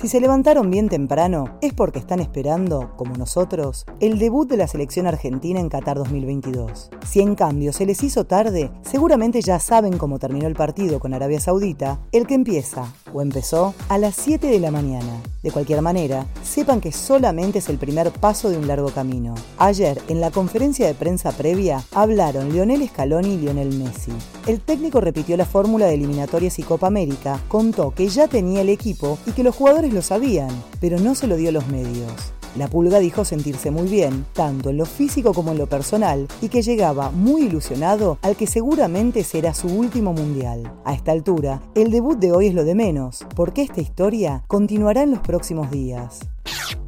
Si se levantaron bien temprano, es porque están esperando, como nosotros, el debut de la selección argentina en Qatar 2022. Si en cambio se les hizo tarde, seguramente ya saben cómo terminó el partido con Arabia Saudita, el que empieza, o empezó, a las 7 de la mañana. De cualquier manera, sepan que solamente es el primer paso de un largo camino. Ayer, en la conferencia de prensa previa, hablaron Lionel Scaloni y Lionel Messi. El técnico repitió la fórmula de eliminatorias y Copa América, contó que ya tenía el equipo y que los jugadores lo sabían, pero no se lo dio a los medios. La pulga dijo sentirse muy bien, tanto en lo físico como en lo personal, y que llegaba muy ilusionado al que seguramente será su último mundial. A esta altura, el debut de hoy es lo de menos, porque esta historia continuará en los próximos días.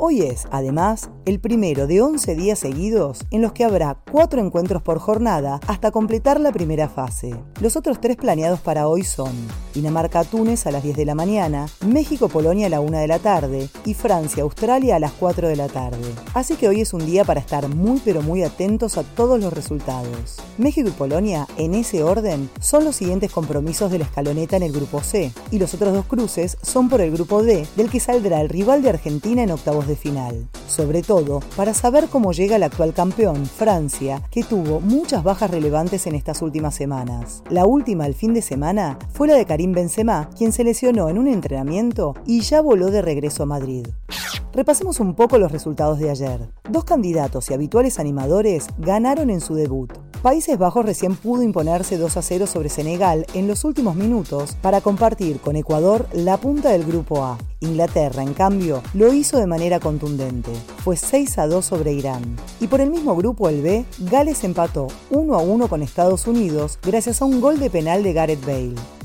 Hoy es, además, el primero de 11 días seguidos en los que habrá cuatro encuentros por jornada hasta completar la primera fase. Los otros tres planeados para hoy son Dinamarca-Túnez a las 10 de la mañana, México-Polonia a la 1 de la tarde y Francia-Australia a las 4 de la tarde. Así que hoy es un día para estar muy pero muy atentos a todos los resultados. México y Polonia, en ese orden, son los siguientes compromisos de la escaloneta en el grupo C, y los otros dos cruces son por el grupo D, del que saldrá el rival de Argentina en octavos de final. Sobre todo, para saber cómo llega el actual campeón, Francia, que tuvo muchas bajas relevantes en estas últimas semanas. La última el fin de semana fue la de Karim Benzema, quien se lesionó en un entrenamiento y ya voló de regreso a Madrid. Repasemos un poco los resultados de ayer. Dos candidatos y habituales animadores ganaron en su debut. Países Bajos recién pudo imponerse 2 a 0 sobre Senegal en los últimos minutos para compartir con Ecuador la punta del grupo A. Inglaterra, en cambio, lo hizo de manera contundente. Fue 6 a 2 sobre Irán. Y por el mismo grupo, el B, Gales empató 1 a 1 con Estados Unidos gracias a un gol de penal de Gareth Bale.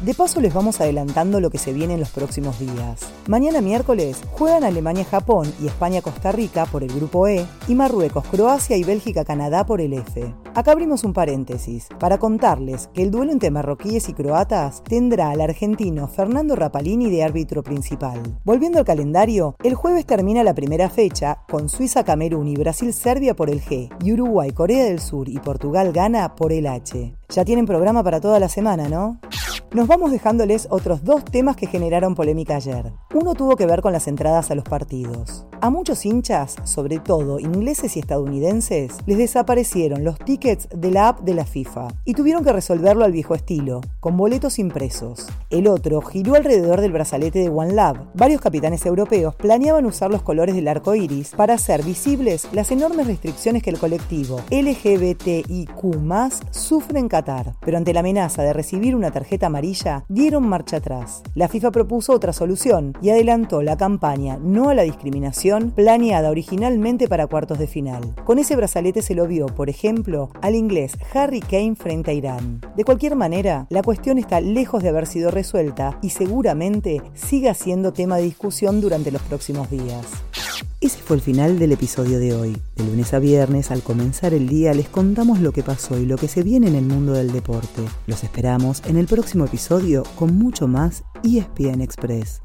De paso les vamos adelantando lo que se viene en los próximos días. Mañana miércoles juegan Alemania-Japón y España-Costa Rica por el grupo E y Marruecos-Croacia y Bélgica-Canadá por el F. Acá abrimos un paréntesis para contarles que el duelo entre marroquíes y croatas tendrá al argentino Fernando Rapalini de árbitro principal. Volviendo al calendario, el jueves termina la primera fecha con Suiza-Camerún y Brasil-Serbia por el G y Uruguay-Corea del Sur y Portugal-Gana por el H. Ya tienen programa para toda la semana, ¿no? Nos vamos dejándoles otros dos temas que generaron polémica ayer. Uno tuvo que ver con las entradas a los partidos. A muchos hinchas, sobre todo ingleses y estadounidenses, les desaparecieron los tickets de la app de la FIFA y tuvieron que resolverlo al viejo estilo, con boletos impresos. El otro giró alrededor del brazalete de One Love. Varios capitanes europeos planeaban usar los colores del arco iris para hacer visibles las enormes restricciones que el colectivo LGBTIQ sufre en Qatar. Pero ante la amenaza de recibir una tarjeta amarilla, dieron marcha atrás. La FIFA propuso otra solución y adelantó la campaña No a la discriminación planeada originalmente para cuartos de final. Con ese brazalete se lo vio, por ejemplo, al inglés Harry Kane frente a Irán. De cualquier manera, la cuestión está lejos de haber sido resuelta y seguramente siga siendo tema de discusión durante los próximos días. Ese fue el final del episodio de hoy. De lunes a viernes, al comenzar el día, les contamos lo que pasó y lo que se viene en el mundo del deporte. Los esperamos en el próximo episodio con mucho más ESPN Express.